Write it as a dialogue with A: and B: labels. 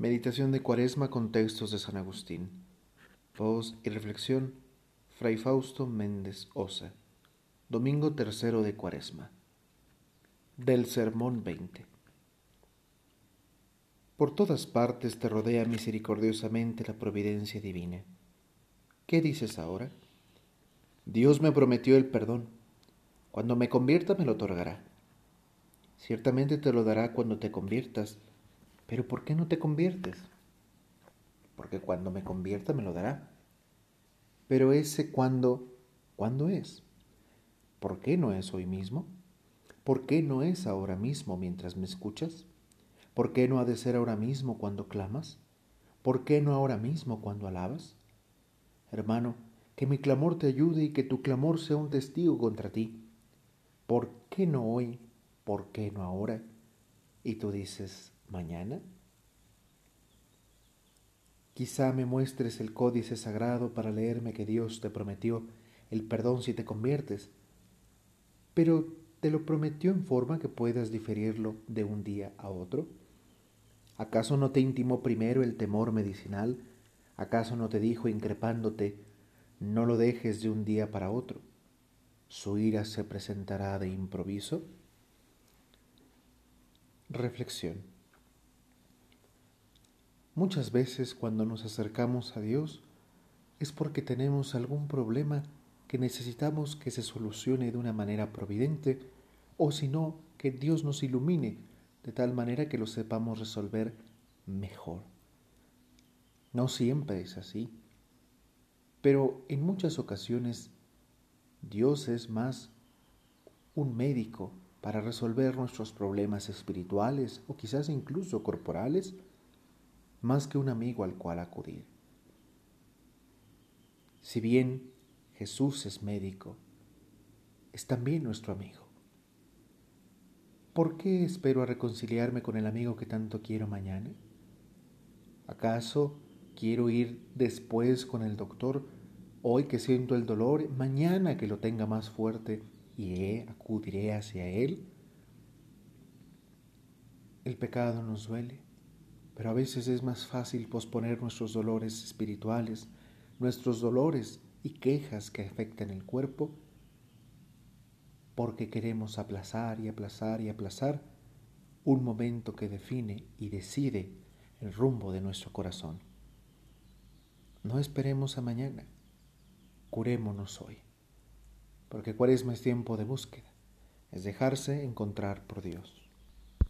A: Meditación de Cuaresma con textos de San Agustín. Voz y reflexión, Fray Fausto Méndez Osa. Domingo tercero de Cuaresma. Del Sermón 20. Por todas partes te rodea misericordiosamente la providencia divina. ¿Qué dices ahora? Dios me prometió el perdón. Cuando me convierta me lo otorgará. Ciertamente te lo dará cuando te conviertas pero ¿por qué no te conviertes? Porque cuando me convierta me lo dará. Pero ese cuándo, ¿cuándo es? ¿Por qué no es hoy mismo? ¿Por qué no es ahora mismo mientras me escuchas? ¿Por qué no ha de ser ahora mismo cuando clamas? ¿Por qué no ahora mismo cuando alabas? Hermano, que mi clamor te ayude y que tu clamor sea un testigo contra ti. ¿Por qué no hoy? ¿Por qué no ahora? Y tú dices, mañana? Quizá me muestres el códice sagrado para leerme que Dios te prometió el perdón si te conviertes, pero ¿te lo prometió en forma que puedas diferirlo de un día a otro? ¿Acaso no te intimó primero el temor medicinal? ¿Acaso no te dijo increpándote, no lo dejes de un día para otro? ¿Su ira se presentará de improviso? Reflexión. Muchas veces cuando nos acercamos a Dios es porque tenemos algún problema que necesitamos que se solucione de una manera providente o si no, que Dios nos ilumine de tal manera que lo sepamos resolver mejor. No siempre es así, pero en muchas ocasiones Dios es más un médico para resolver nuestros problemas espirituales o quizás incluso corporales más que un amigo al cual acudir. Si bien Jesús es médico, es también nuestro amigo. ¿Por qué espero a reconciliarme con el amigo que tanto quiero mañana? ¿Acaso quiero ir después con el doctor hoy que siento el dolor, mañana que lo tenga más fuerte y acudiré hacia él? El pecado nos duele pero a veces es más fácil posponer nuestros dolores espirituales, nuestros dolores y quejas que afectan el cuerpo, porque queremos aplazar y aplazar y aplazar un momento que define y decide el rumbo de nuestro corazón. No esperemos a mañana, curémonos hoy, porque cuaresma es tiempo de búsqueda, es dejarse encontrar por Dios.